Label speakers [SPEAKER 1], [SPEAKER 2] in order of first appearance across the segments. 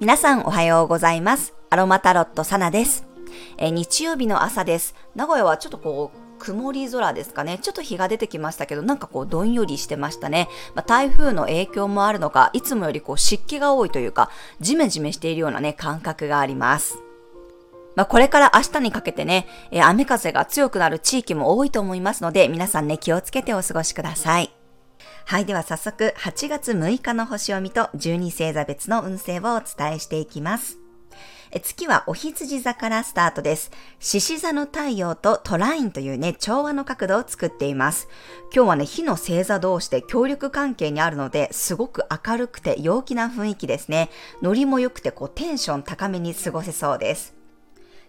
[SPEAKER 1] 皆さんおはようございます。アロマタロットサナです。え日曜日の朝です。名古屋はちょっとこう、曇り空ですかね。ちょっと日が出てきましたけど、なんかこう、どんよりしてましたね。まあ、台風の影響もあるのか、いつもよりこう、湿気が多いというか、ジメジメしているようなね、感覚があります。まあ、これから明日にかけてね、え雨風が強くなる地域も多いと思いますので、皆さんね、気をつけてお過ごしください。はい。では早速、8月6日の星読みと12星座別の運勢をお伝えしていきます。月はお羊座からスタートです。獅子座の太陽とトラインというね、調和の角度を作っています。今日はね、火の星座同士で協力関係にあるので、すごく明るくて陽気な雰囲気ですね。ノリも良くて、こう、テンション高めに過ごせそうです。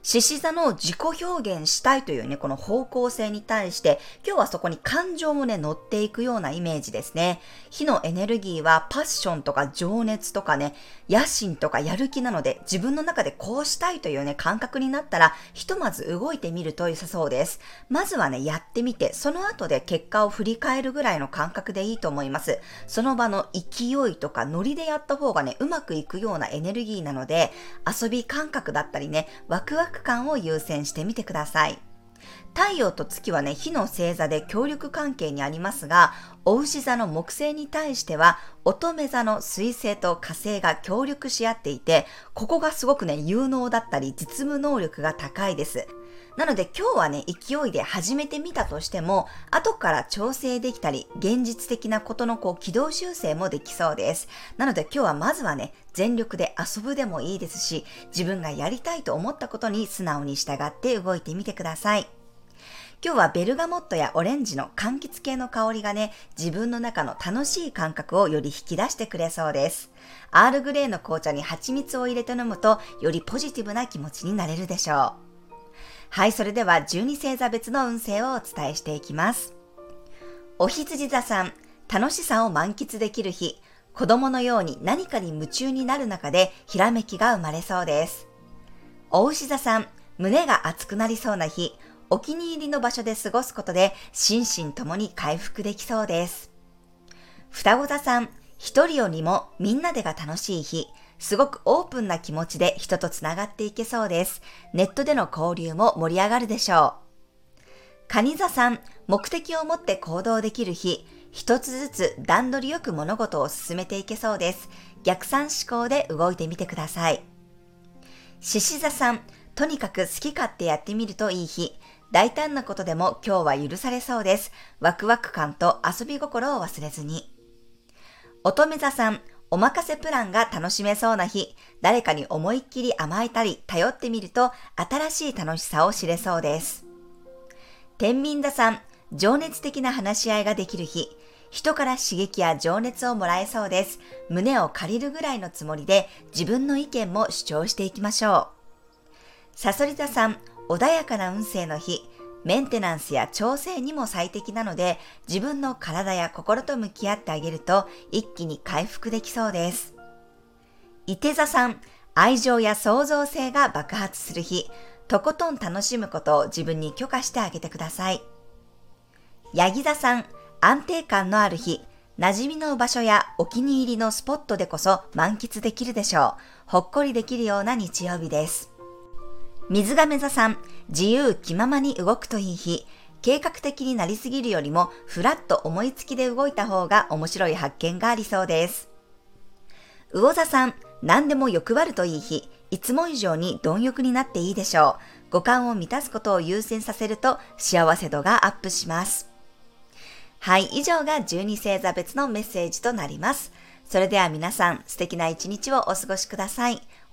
[SPEAKER 1] 獅子座の自己表現したいというね、この方向性に対して、今日はそこに感情もね、乗っていくようなイメージですね。火のエネルギーはパッションとか情熱とかね、野心とかやる気なので、自分の中でこうしたいというね、感覚になったら、ひとまず動いてみると良さそうです。まずはね、やってみて、その後で結果を振り返るぐらいの感覚でいいと思います。その場の勢いとかノリでやった方がね、うまくいくようなエネルギーなので、遊び感覚だったりね、ワクワク感を優先してみてください。太陽と月はね、火の星座で協力関係にありますが、お牛座の木星に対しては、乙女座の水星と火星が協力し合っていて、ここがすごくね、有能だったり、実務能力が高いです。なので今日はね、勢いで始めてみたとしても、後から調整できたり、現実的なことのこう軌道修正もできそうです。なので今日はまずはね、全力で遊ぶでもいいですし、自分がやりたいと思ったことに素直に従って動いてみてください。今日はベルガモットやオレンジの柑橘系の香りがね、自分の中の楽しい感覚をより引き出してくれそうです。アールグレーの紅茶に蜂蜜を入れて飲むと、よりポジティブな気持ちになれるでしょう。はい、それでは12星座別の運勢をお伝えしていきます。お羊座さん、楽しさを満喫できる日、子供のように何かに夢中になる中でひらめきが生まれそうです。お牛座さん、胸が熱くなりそうな日、お気に入りの場所で過ごすことで心身ともに回復できそうです。双子座さん、一人よりもみんなでが楽しい日、すごくオープンな気持ちで人とつながっていけそうです。ネットでの交流も盛り上がるでしょう。蟹座さん、目的を持って行動できる日、一つずつ段取りよく物事を進めていけそうです。逆算思考で動いてみてください。獅子座さん、とにかく好き勝手やってみるといい日。大胆なことでも今日は許されそうです。ワクワク感と遊び心を忘れずに。乙女座さん、お任せプランが楽しめそうな日。誰かに思いっきり甘えたり頼ってみると新しい楽しさを知れそうです。天秤座さん、情熱的な話し合いができる日。人から刺激や情熱をもらえそうです。胸を借りるぐらいのつもりで自分の意見も主張していきましょう。サソリ座さん、穏やかな運勢の日。メンテナンスや調整にも最適なので、自分の体や心と向き合ってあげると一気に回復できそうです。伊手座さん、愛情や創造性が爆発する日。とことん楽しむことを自分に許可してあげてください。ヤギ座さん、安定感のある日。馴染みの場所やお気に入りのスポットでこそ満喫できるでしょう。ほっこりできるような日曜日です。水亀座さん、自由気ままに動くといい日。計画的になりすぎるよりも、ふらっと思いつきで動いた方が面白い発見がありそうです。魚座さん、何でも欲張るといい日。いつも以上に貪欲になっていいでしょう。五感を満たすことを優先させると幸せ度がアップします。はい、以上が12星座別のメッセージとなります。それでは皆さん、素敵な一日をお過ごしください。